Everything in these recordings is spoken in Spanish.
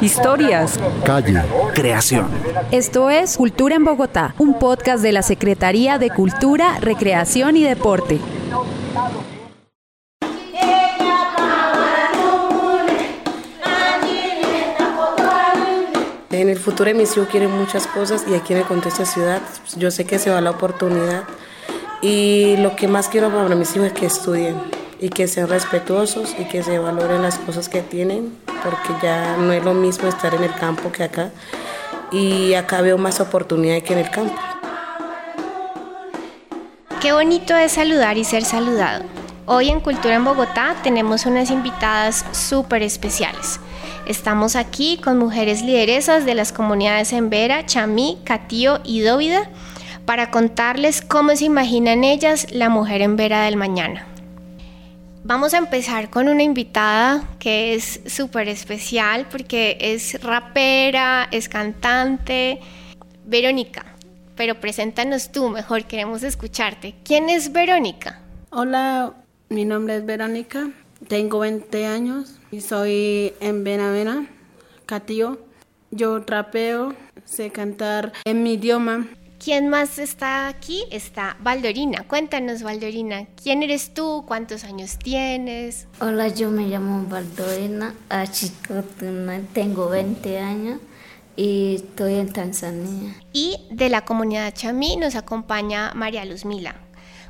Historias. Calle. Creación. Esto es Cultura en Bogotá, un podcast de la Secretaría de Cultura, Recreación y Deporte. En el futuro de mis hijos quieren muchas cosas y aquí en el contexto de ciudad yo sé que se va la oportunidad y lo que más quiero para mis hijos es que estudien y que sean respetuosos y que se valoren las cosas que tienen porque ya no es lo mismo estar en el campo que acá y acá veo más oportunidad que en el campo. Qué bonito es saludar y ser saludado. Hoy en Cultura en Bogotá tenemos unas invitadas súper especiales. Estamos aquí con mujeres lideresas de las comunidades en Vera, Chamí, Catío y Dóvida para contarles cómo se imaginan ellas la mujer en Vera del mañana. Vamos a empezar con una invitada que es súper especial porque es rapera, es cantante. Verónica, pero preséntanos tú mejor, queremos escucharte. ¿Quién es Verónica? Hola, mi nombre es Verónica, tengo 20 años y soy en Benavena, Catío. Yo trapeo, sé cantar en mi idioma. ¿Quién más está aquí? Está Valdorina. Cuéntanos, Valdorina, ¿quién eres tú? ¿Cuántos años tienes? Hola, yo me llamo Valdorina, tengo 20 años y estoy en Tanzania. Y de la comunidad chamí nos acompaña María Luz Mila.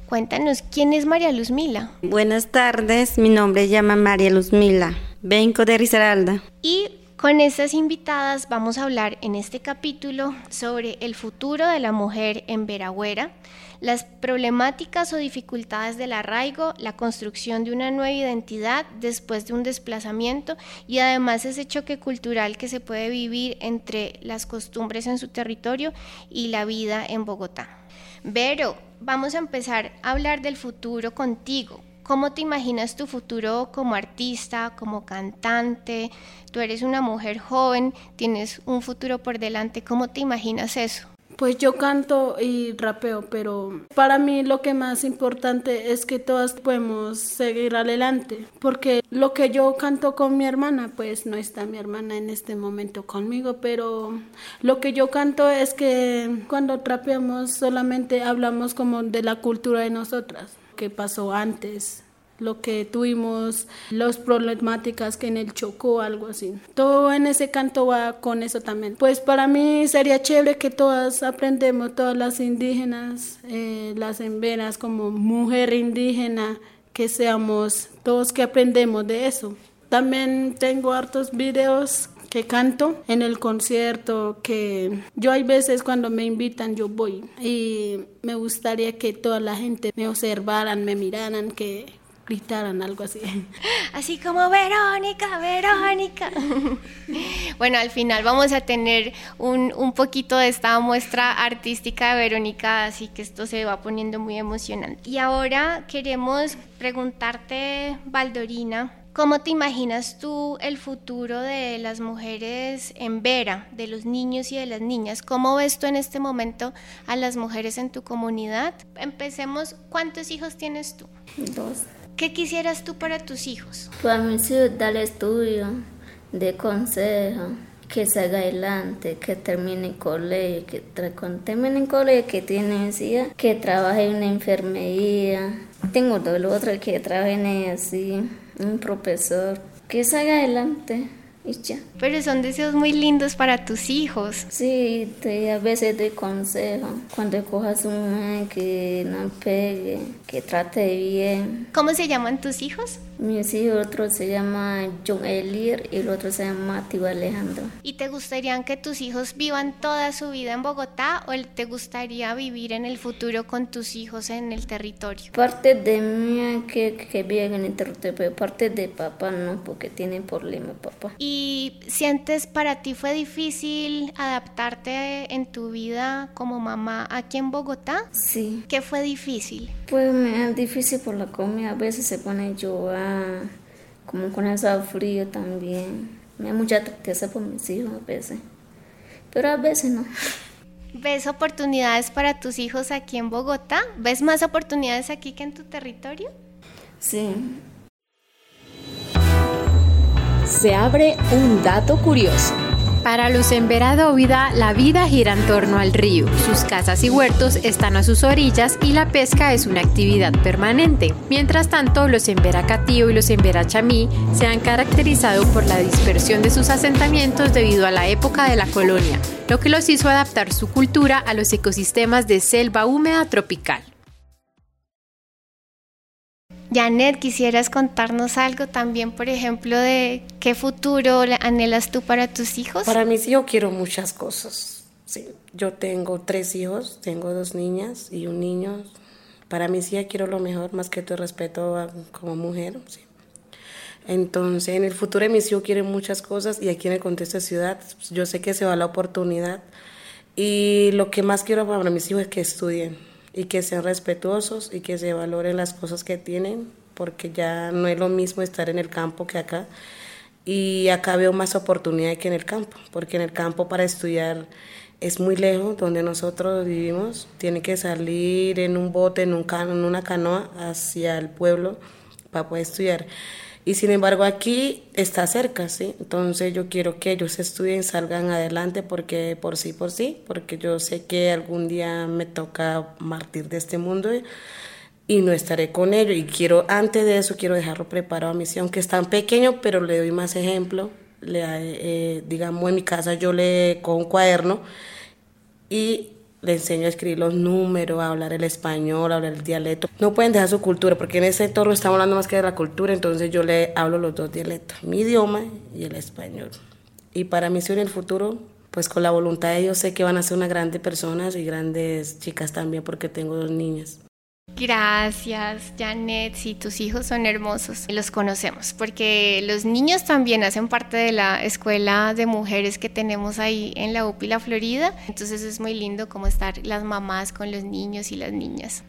Cuéntanos, ¿quién es María Luz Mila? Buenas tardes, mi nombre se llama María Luz Mila, vengo de Risaralda. Y con estas invitadas vamos a hablar en este capítulo sobre el futuro de la mujer en Veragüera, las problemáticas o dificultades del arraigo, la construcción de una nueva identidad después de un desplazamiento y además ese choque cultural que se puede vivir entre las costumbres en su territorio y la vida en Bogotá. Vero, vamos a empezar a hablar del futuro contigo. ¿Cómo te imaginas tu futuro como artista, como cantante? Tú eres una mujer joven, tienes un futuro por delante. ¿Cómo te imaginas eso? Pues yo canto y rapeo, pero para mí lo que más importante es que todas podemos seguir adelante, porque lo que yo canto con mi hermana, pues no está mi hermana en este momento conmigo, pero lo que yo canto es que cuando trapeamos solamente hablamos como de la cultura de nosotras que pasó antes, lo que tuvimos, las problemáticas que en el Chocó, algo así. Todo en ese canto va con eso también. Pues para mí sería chévere que todas aprendemos, todas las indígenas, eh, las emberas como mujer indígena, que seamos todos que aprendemos de eso. También tengo hartos videos que canto en el concierto, que yo hay veces cuando me invitan yo voy y me gustaría que toda la gente me observaran, me miraran, que gritaran algo así. Así como Verónica, Verónica. bueno, al final vamos a tener un, un, poquito de esta muestra artística de Verónica, así que esto se va poniendo muy emocionante. Y ahora queremos preguntarte, Valdorina, ¿Cómo te imaginas tú el futuro de las mujeres en Vera, de los niños y de las niñas? ¿Cómo ves tú en este momento a las mujeres en tu comunidad? Empecemos, ¿cuántos hijos tienes tú? Dos. ¿Qué quisieras tú para tus hijos? Para mis hijos, darle estudio, de consejo, que salga adelante, que termine el colegio, que cuando termine colegio, que tiene que trabaje en una enfermería. Tengo dos, lo otro que trabaje en así un profesor, que salga adelante y ya. Pero son deseos muy lindos para tus hijos. Sí, te, a veces te consejo, cuando cojas un que no pegue, que trate bien. ¿Cómo se llaman tus hijos? Mi hijo, otro se llama John Elir y el otro se llama Tío Alejandro. ¿Y te gustaría que tus hijos vivan toda su vida en Bogotá o te gustaría vivir en el futuro con tus hijos en el territorio? Parte de mí que, que viven en el territorio, pero parte de papá no, porque tiene problemas papá. ¿Y sientes para ti fue difícil adaptarte en tu vida como mamá aquí en Bogotá? Sí. ¿Qué fue difícil? Pues me es difícil por la comida, a veces se pone llorar como con ese frío también. Me da mucha tristeza por mis hijos a veces, pero a veces no. ¿Ves oportunidades para tus hijos aquí en Bogotá? ¿Ves más oportunidades aquí que en tu territorio? Sí. Se abre un dato curioso. Para los Embera Dóvida, la vida gira en torno al río. Sus casas y huertos están a sus orillas y la pesca es una actividad permanente. Mientras tanto, los Embera Catío y los Embera Chamí se han caracterizado por la dispersión de sus asentamientos debido a la época de la colonia, lo que los hizo adaptar su cultura a los ecosistemas de selva húmeda tropical. Janet, quisieras contarnos algo también, por ejemplo, de qué futuro anhelas tú para tus hijos? Para mis hijos quiero muchas cosas. Sí, yo tengo tres hijos, tengo dos niñas y un niño. Para mis hijas quiero lo mejor, más que todo respeto como mujer. Sí. Entonces, en el futuro de mis hijos quieren muchas cosas y aquí en el contexto de ciudad, yo sé que se va la oportunidad. Y lo que más quiero para mis hijos es que estudien y que sean respetuosos y que se valoren las cosas que tienen, porque ya no es lo mismo estar en el campo que acá. Y acá veo más oportunidad que en el campo, porque en el campo para estudiar es muy lejos donde nosotros vivimos, tiene que salir en un bote, en, un en una canoa hacia el pueblo para poder estudiar. Y sin embargo aquí está cerca, ¿sí? Entonces yo quiero que ellos estudien, salgan adelante porque por sí, por sí, porque yo sé que algún día me toca martir de este mundo y, no estaré con ellos. Y quiero, antes de eso, quiero dejarlo preparado a misión, que es tan pequeño, pero le doy más ejemplo. Le, eh, digamos, en mi casa yo le con un cuaderno y le enseño a escribir los números, a hablar el español, a hablar el dialecto. No pueden dejar su cultura, porque en ese entorno estamos hablando más que de la cultura, entonces yo le hablo los dos dialectos, mi idioma y el español. Y para mí, si en el futuro, pues con la voluntad de ellos sé que van a ser unas grandes personas y grandes chicas también, porque tengo dos niñas. Gracias, Janet. Sí, tus hijos son hermosos. Los conocemos porque los niños también hacen parte de la escuela de mujeres que tenemos ahí en la UPI La Florida. Entonces es muy lindo como estar las mamás con los niños y las niñas.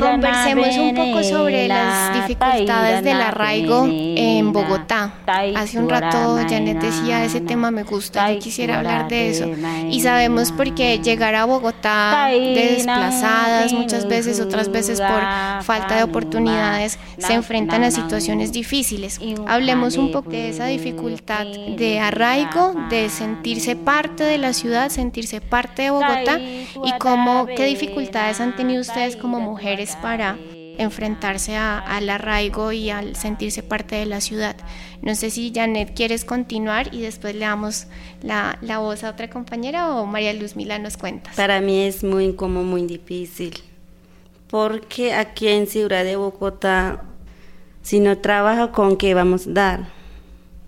Conversemos un poco sobre las dificultades del arraigo en Bogotá. Hace un rato Janet decía, ese tema me gusta, yo quisiera hablar de eso. Y sabemos porque llegar a Bogotá desplazadas muchas veces, otras veces por falta de oportunidades, se enfrentan a situaciones difíciles. Hablemos un poco de esa dificultad de arraigo, de sentirse parte de la ciudad, sentirse parte de Bogotá y cómo, qué dificultades han tenido ustedes como mujeres para enfrentarse al arraigo y al sentirse parte de la ciudad. No sé si Janet quieres continuar y después le damos la, la voz a otra compañera o María Luz Mila nos cuenta. Para mí es muy como muy difícil, porque aquí en Ciudad de Bogotá, si no trabaja, ¿con qué vamos a dar?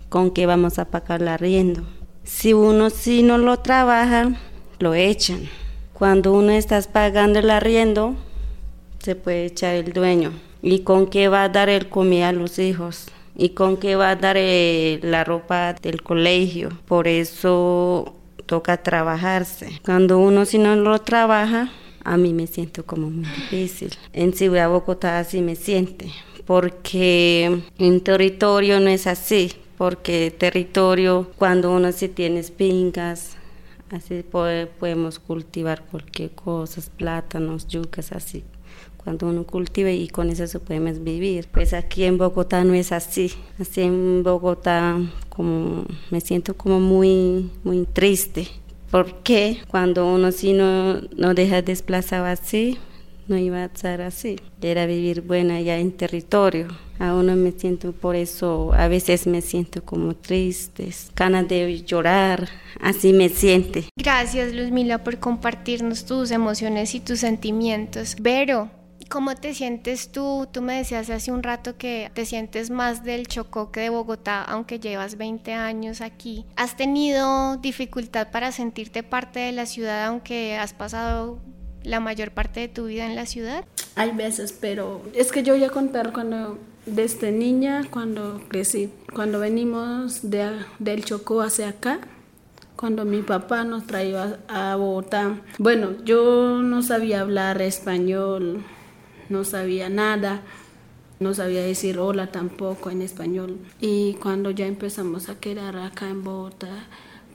¿Con qué vamos a pagar la arriendo? Si uno si no lo trabaja, lo echan. Cuando uno está pagando el arriendo, se puede echar el dueño. ¿Y con qué va a dar el comida a los hijos? ¿Y con qué va a dar eh, la ropa del colegio? Por eso toca trabajarse. Cuando uno si no lo trabaja, a mí me siento como muy difícil. En Ciudad Bogotá así me siente, porque en territorio no es así, porque territorio cuando uno sí tiene espingas, así podemos cultivar cualquier cosa, plátanos, yucas, así cuando uno cultiva y con eso se puede vivir. Pues aquí en Bogotá no es así. Así en Bogotá como me siento como muy muy triste. Porque cuando uno si no, no deja desplazado así, no iba a estar así. Era vivir buena ya en territorio. A uno me siento por eso, a veces me siento como triste, ganas de llorar, así me siente. Gracias Luzmila por compartirnos tus emociones y tus sentimientos. Vero, ¿Cómo te sientes tú? Tú me decías hace un rato que te sientes más del Chocó que de Bogotá, aunque llevas 20 años aquí. ¿Has tenido dificultad para sentirte parte de la ciudad, aunque has pasado la mayor parte de tu vida en la ciudad? Hay veces, pero es que yo voy a contar cuando, desde niña, cuando crecí, cuando venimos de, del Chocó hacia acá, cuando mi papá nos traía a Bogotá. Bueno, yo no sabía hablar español no sabía nada, no sabía decir hola tampoco en español. Y cuando ya empezamos a quedar acá en Bogotá,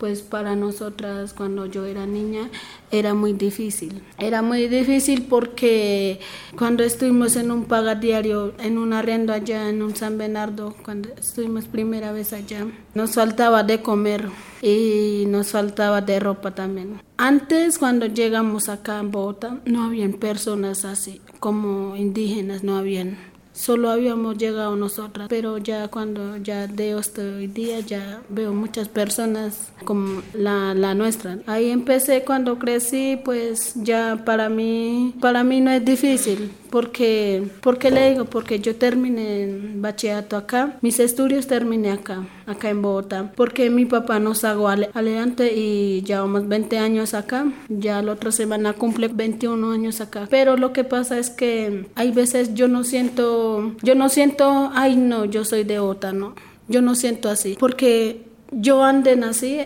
pues para nosotras cuando yo era niña era muy difícil. Era muy difícil porque cuando estuvimos en un paga diario, en un arrendo allá en un San Bernardo, cuando estuvimos primera vez allá, nos faltaba de comer y nos faltaba de ropa también. Antes, cuando llegamos acá en Bogotá, no habían personas así como indígenas, no habían solo habíamos llegado nosotras, pero ya cuando ya de hoy día ya veo muchas personas como la, la, nuestra. Ahí empecé cuando crecí, pues ya para mí, para mí no es difícil, porque, porque le digo, porque yo terminé en bachillerato acá, mis estudios terminé acá, acá en Bogotá, porque mi papá nos sacó adelante y llevamos 20 años acá, ya la otra semana cumple 21 años acá, pero lo que pasa es que hay veces yo no siento yo no siento, ay no, yo soy de OTA, no. Yo no siento así, porque yo ande nací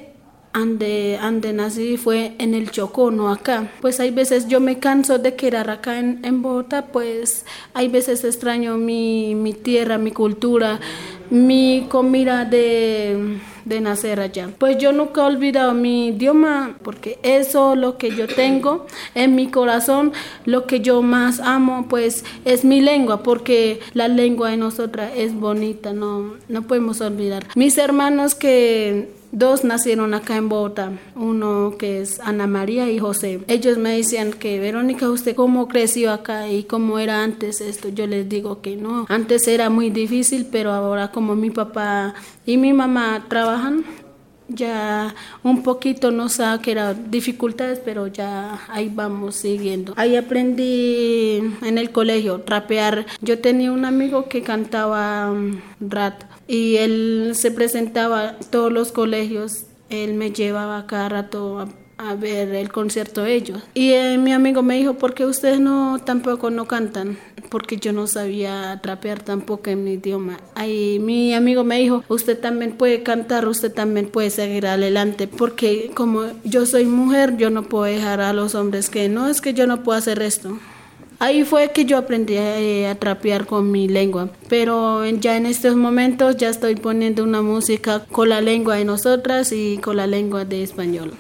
ande, ande nací fue en el Chocó, no acá. Pues hay veces yo me canso de quedar acá en, en Bogotá, pues hay veces extraño mi, mi tierra, mi cultura, mi comida de, de, nacer allá. Pues yo nunca he olvidado mi idioma porque eso lo que yo tengo en mi corazón, lo que yo más amo pues es mi lengua porque la lengua de nosotras es bonita, no, no podemos olvidar. Mis hermanos que Dos nacieron acá en Bogotá, uno que es Ana María y José. Ellos me decían que, Verónica, ¿usted cómo creció acá y cómo era antes esto? Yo les digo que no, antes era muy difícil, pero ahora como mi papá y mi mamá trabajan, ya un poquito no sé que eran dificultades, pero ya ahí vamos siguiendo. Ahí aprendí en el colegio rapear. Yo tenía un amigo que cantaba um, rap y él se presentaba a todos los colegios, él me llevaba cada rato a, ver el concierto de ellos. Y eh, mi amigo me dijo, ¿por qué ustedes no tampoco no cantan? Porque yo no sabía trapear tampoco en mi idioma. Ahí mi amigo me dijo, usted también puede cantar, usted también puede seguir adelante, porque como yo soy mujer, yo no puedo dejar a los hombres que no, es que yo no puedo hacer esto. Ahí fue que yo aprendí eh, a trapear con mi lengua, pero ya en estos momentos ya estoy poniendo una música con la lengua de nosotras y con la lengua de español.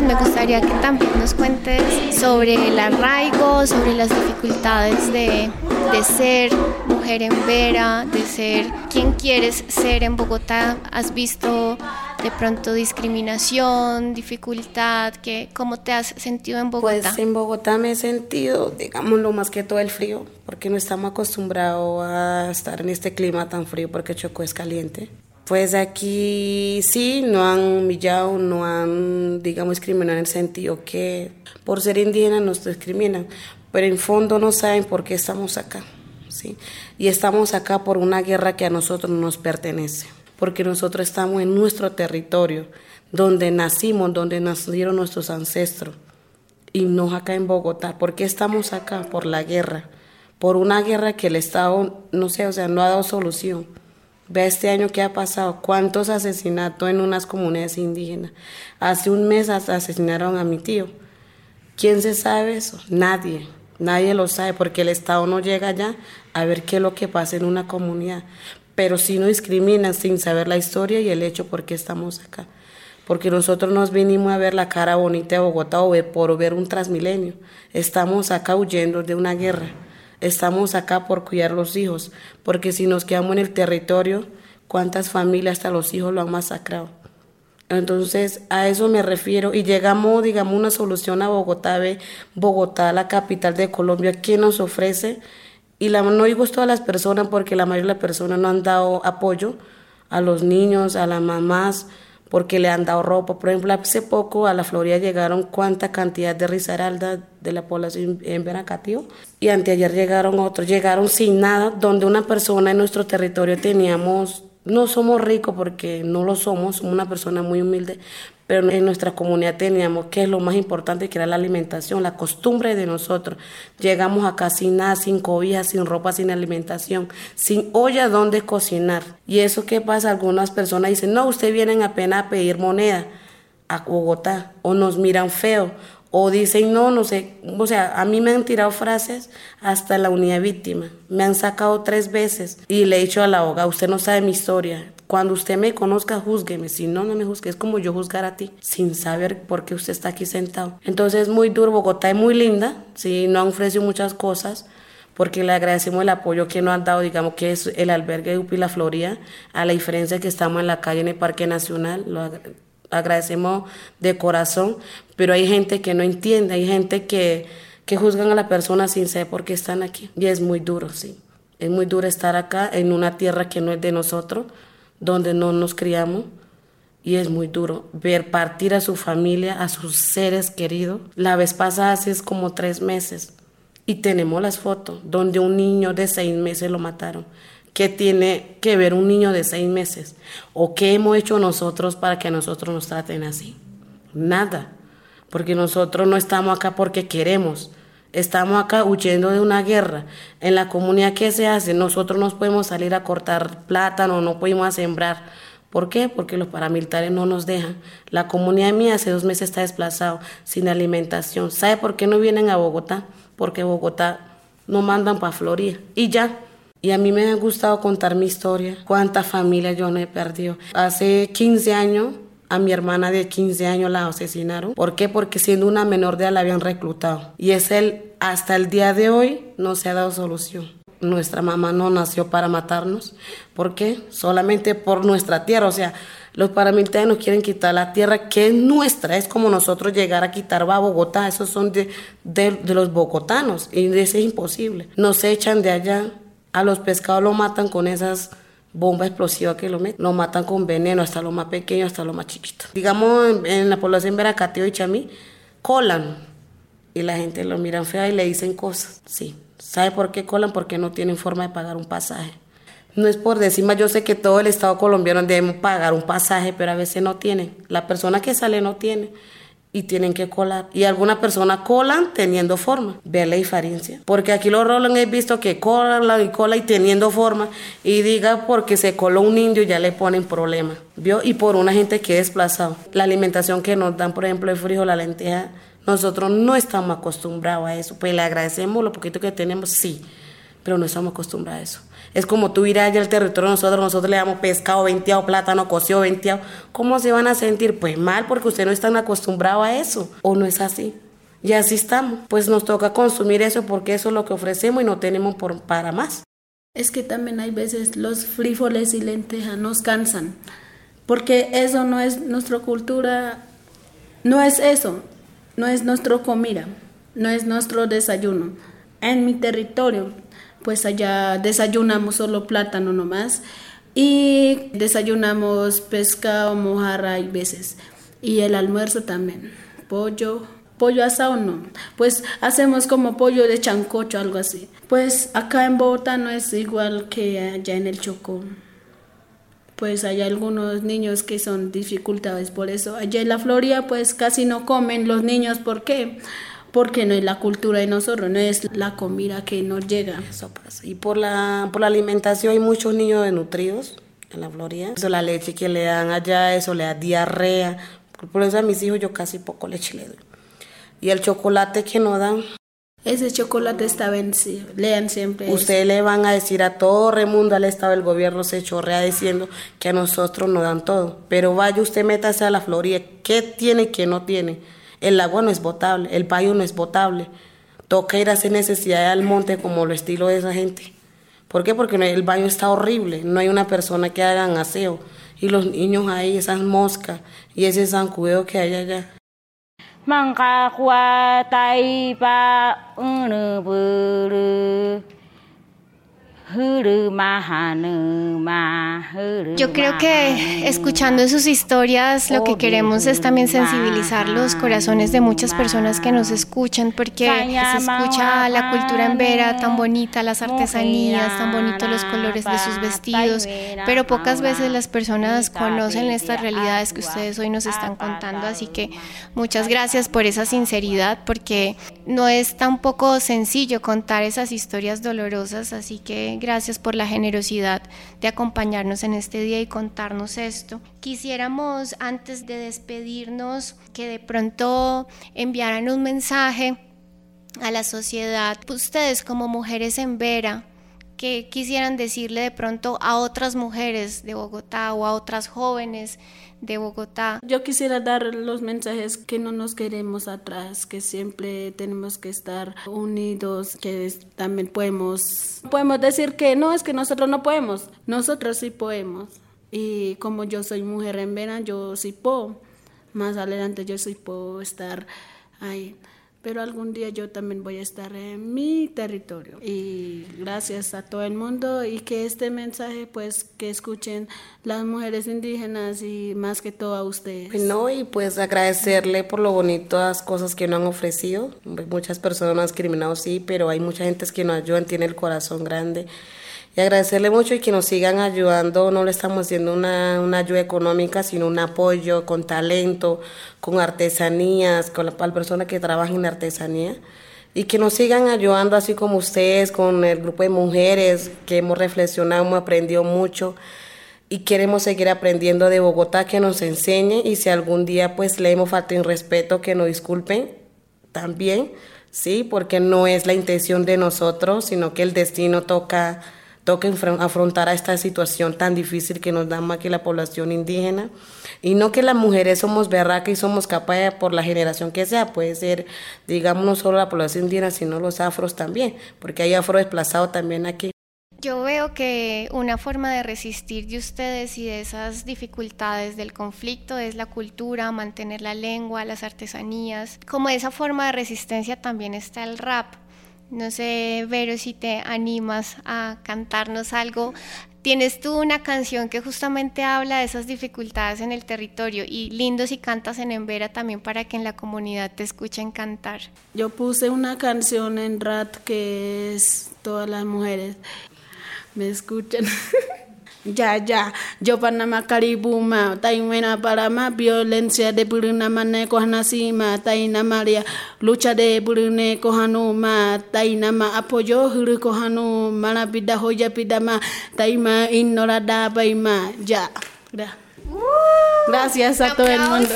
Me gustaría que también nos cuentes sobre el arraigo, sobre las dificultades de, de ser mujer en Vera, de ser quien quieres ser en Bogotá. ¿Has visto de pronto discriminación, dificultad? Que, ¿Cómo te has sentido en Bogotá? Pues en Bogotá me he sentido, digamos, lo más que todo el frío, porque no estamos acostumbrados a estar en este clima tan frío, porque Chocó es caliente. Pues aquí sí, no han humillado, no han, digamos, discriminado en el sentido que por ser indígena nos discriminan, pero en fondo no saben por qué estamos acá, ¿sí? Y estamos acá por una guerra que a nosotros nos pertenece, porque nosotros estamos en nuestro territorio, donde nacimos, donde nacieron nuestros ancestros, y no acá en Bogotá. ¿Por qué estamos acá? Por la guerra, por una guerra que el Estado, no sé, o sea, no ha dado solución Ve este año que ha pasado, cuántos asesinatos en unas comunidades indígenas. Hace un mes asesinaron a mi tío. ¿Quién se sabe eso? Nadie. Nadie lo sabe porque el Estado no llega allá a ver qué es lo que pasa en una comunidad. Pero sí nos discriminan sin saber la historia y el hecho por qué estamos acá. Porque nosotros nos vinimos a ver la cara bonita de Bogotá o por ver un transmilenio. Estamos acá huyendo de una guerra estamos acá por cuidar los hijos, porque si nos quedamos en el territorio, ¿cuántas familias hasta los hijos lo han masacrado? Entonces, a eso me refiero. Y llegamos, digamos, una solución a Bogotá, ve, Bogotá, la capital de Colombia, ¿qué nos ofrece? Y la, no digo todas las personas, porque la mayoría de las personas no han dado apoyo a los niños, a las mamás, porque le han dado ropa. Por ejemplo, hace poco a la Florida llegaron cuánta cantidad de risaralda de la población en Veracatío y anteayer llegaron otros, llegaron sin nada, donde una persona en nuestro territorio teníamos, no somos ricos porque no lo somos, somos una persona muy humilde, pero en nuestra comunidad teníamos que es lo más importante, que era la alimentación, la costumbre de nosotros. Llegamos acá sin nada, sin cobijas, sin ropa, sin alimentación, sin olla donde cocinar. Y eso qué pasa, algunas personas dicen, no, ustedes vienen apenas a pedir moneda. a Bogotá o nos miran feo o dicen no, no sé, o sea, a mí me han tirado frases hasta la unidad víctima, me han sacado tres veces y le he dicho a la abogada, usted no sabe mi historia, cuando usted me conozca, júzgueme. Si no, no me juzgue. Es como yo juzgar a ti, sin saber por qué usted está aquí sentado. Entonces es muy duro. Bogotá es muy linda. Sí, no han ofrecido muchas cosas. Porque le agradecemos el apoyo que nos han dado, digamos, que es el albergue de Upila Floría, a la diferencia que estamos en la calle en el Parque Nacional. Lo agradecemos de corazón. Pero hay gente que no entiende, hay gente que, que juzgan a la persona sin saber por qué están aquí. Y es muy duro, sí. Es muy duro estar acá en una tierra que no es de nosotros donde no nos criamos y es muy duro ver partir a su familia, a sus seres queridos. La vez pasada hace como tres meses y tenemos las fotos donde un niño de seis meses lo mataron. ¿Qué tiene que ver un niño de seis meses? ¿O qué hemos hecho nosotros para que nosotros nos traten así? Nada, porque nosotros no estamos acá porque queremos. Estamos acá huyendo de una guerra. En la comunidad, ¿qué se hace? Nosotros no podemos salir a cortar plátano, no podemos sembrar. ¿Por qué? Porque los paramilitares no nos dejan. La comunidad mía hace dos meses está desplazado, sin alimentación. ¿Sabe por qué no vienen a Bogotá? Porque Bogotá no mandan para Florida. Y ya. Y a mí me ha gustado contar mi historia. Cuánta familia yo no he perdido. Hace 15 años a mi hermana de 15 años la asesinaron. ¿Por qué? Porque siendo una menor de edad la habían reclutado. Y es el, hasta el día de hoy no se ha dado solución. Nuestra mamá no nació para matarnos. ¿Por qué? Solamente por nuestra tierra. O sea, los paramilitares nos quieren quitar la tierra que es nuestra. Es como nosotros llegar a quitar a Bogotá. Esos son de, de, los bogotanos. Y eso es imposible. Nos echan de allá. A los pescados lo matan con esas bomba explosiva que lo meten. Lo matan con veneno, hasta lo más pequeño, hasta lo más chiquito. Digamos, en, la población Veracateo y Chamí, colan. Y la gente lo miran fea y le dicen cosas. Sí. ¿Sabe por qué colan? Porque no tienen forma de pagar un pasaje. No es por decir yo sé que todo el Estado colombiano debe pagar un pasaje, pero a veces no tienen. La persona que sale no tiene y tienen que colar. Y algunas personas colan teniendo forma. Ve la diferencia. Porque aquí los rolan he visto que colan y cola y teniendo forma. Y diga porque se coló un indio ya le ponen problema. ¿Vio? Y por una gente que es desplazado. La alimentación que nos dan, por ejemplo, el frijol, la lenteja, nosotros no estamos acostumbrados a eso. Pues le agradecemos lo poquito que tenemos, sí, pero no estamos acostumbrados a eso. Es como tú ir allá al territorio nosotros, nosotros le damos pescado venteado, plátano cocido venteado. ¿Cómo se van a sentir? Pues mal, porque ustedes no están acostumbrados a eso. ¿O no es así? Y así estamos. Pues nos toca consumir eso porque eso es lo que ofrecemos y no tenemos por, para más. Es que también hay veces los frijoles y lentejas nos cansan. Porque eso no es nuestra cultura, no es eso, no es nuestra comida, no es nuestro desayuno. En mi territorio pues allá desayunamos solo plátano nomás y desayunamos pescado, mojarra y veces. Y el almuerzo también, pollo, pollo asado no, pues hacemos como pollo de chancocho, algo así. Pues acá en Bogotá no es igual que allá en el Chocó. Pues hay algunos niños que son dificultades por eso. Allá en la Florida pues casi no comen los niños, ¿por qué? No es la cultura de nosotros, no es la comida que nos llega. Eso pasa. Y por la, por la alimentación hay muchos niños desnutridos en la Florida. Eso, la leche que le dan allá, eso le da diarrea. Por eso a mis hijos yo casi poco leche le doy. Y el chocolate que no dan. Ese chocolate está vencido. Lean siempre. Ustedes le van a decir a todo el mundo, al Estado, el gobierno se chorrea diciendo que a nosotros nos dan todo. Pero vaya usted, métase a la Florida. ¿Qué tiene y qué no tiene? El agua no es potable, el payo no es potable. Toca ir a hacer necesidad al monte como lo estilo de esa gente. ¿Por qué? Porque el baño está horrible, no hay una persona que haga aseo. Y los niños ahí, esas moscas y ese zancudo que hay allá. Yo creo que escuchando sus historias lo que queremos es también sensibilizar los corazones de muchas personas que nos escuchan porque se escucha la cultura en Vera tan bonita, las artesanías, tan bonitos los colores de sus vestidos, pero pocas veces las personas conocen estas realidades que ustedes hoy nos están contando, así que muchas gracias por esa sinceridad porque no es tampoco sencillo contar esas historias dolorosas, así que gracias por la generosidad de acompañarnos en este día y contarnos esto. Quisiéramos, antes de despedirnos, que de pronto enviaran un mensaje a la sociedad, ustedes como mujeres en Vera, que quisieran decirle de pronto a otras mujeres de Bogotá o a otras jóvenes de Bogotá. Yo quisiera dar los mensajes que no nos queremos atrás, que siempre tenemos que estar unidos, que también podemos, podemos decir que no, es que nosotros no podemos, nosotros sí podemos. Y como yo soy mujer en Vera, yo sí puedo. Más adelante yo sí puedo estar ahí pero algún día yo también voy a estar en mi territorio. Y gracias a todo el mundo y que este mensaje pues que escuchen las mujeres indígenas y más que todo a ustedes. No, y pues agradecerle por lo bonito las cosas que nos han ofrecido. Muchas personas discriminado, sí, pero hay mucha gente que nos ayudan, tiene el corazón grande y agradecerle mucho y que nos sigan ayudando. No le estamos haciendo una, una ayuda económica, sino un apoyo con talento, con artesanías, con la, persona que trabaja en artesanía. Y que nos sigan ayudando así como ustedes, con el grupo de mujeres que hemos reflexionado, hemos aprendido mucho y queremos seguir aprendiendo de Bogotá, que nos enseñe y si algún día pues le hemos faltado en respeto, que nos disculpen también, sí, porque no es la intención de nosotros, sino que el destino toca toca afrontar a esta situación tan difícil que nos da más que la población indígena. Y no que las mujeres somos berracas y somos capaces por la generación que sea, puede ser, digamos, no solo la población indígena, sino los afros también, porque hay afro desplazados también aquí. Yo veo que una forma de resistir de ustedes y de esas dificultades del conflicto es la cultura, mantener la lengua, las artesanías. Como esa forma de resistencia también está el rap no sé, Vero, si te animas a cantarnos algo. Tienes tú una canción que justamente habla de esas dificultades en el territorio y lindo si cantas en Embera también para que en la comunidad te escuchen cantar. Yo puse una canción en RAT que es Todas las mujeres me escuchan. Ya, ya. Yo Panama Caribuma, Taimena Parama, violencia de Puruna Mane Kohanasima, Taina Maria, lucha de Purune Kohanuma, Tainama apoyo Huru Kohanu, Mana Pida Hoya Pidama, Taima Ignorada Paima, ya. Gracias a todo el mundo.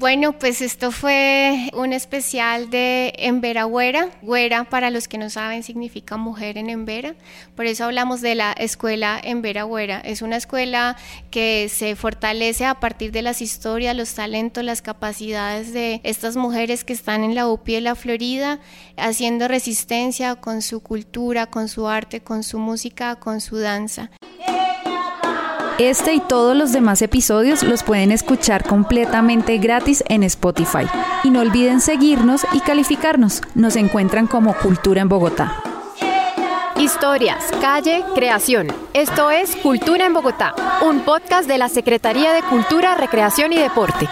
Bueno, pues esto fue un especial de Embera Güera. Güera, para los que no saben, significa mujer en Embera. Por eso hablamos de la escuela Embera Güera. Es una escuela que se fortalece a partir de las historias, los talentos, las capacidades de estas mujeres que están en la UPI de la Florida, haciendo resistencia con su cultura, con su arte, con su música, con su danza. Este y todos los demás episodios los pueden escuchar completamente gratis en Spotify. Y no olviden seguirnos y calificarnos. Nos encuentran como Cultura en Bogotá. Historias, calle, creación. Esto es Cultura en Bogotá, un podcast de la Secretaría de Cultura, Recreación y Deporte.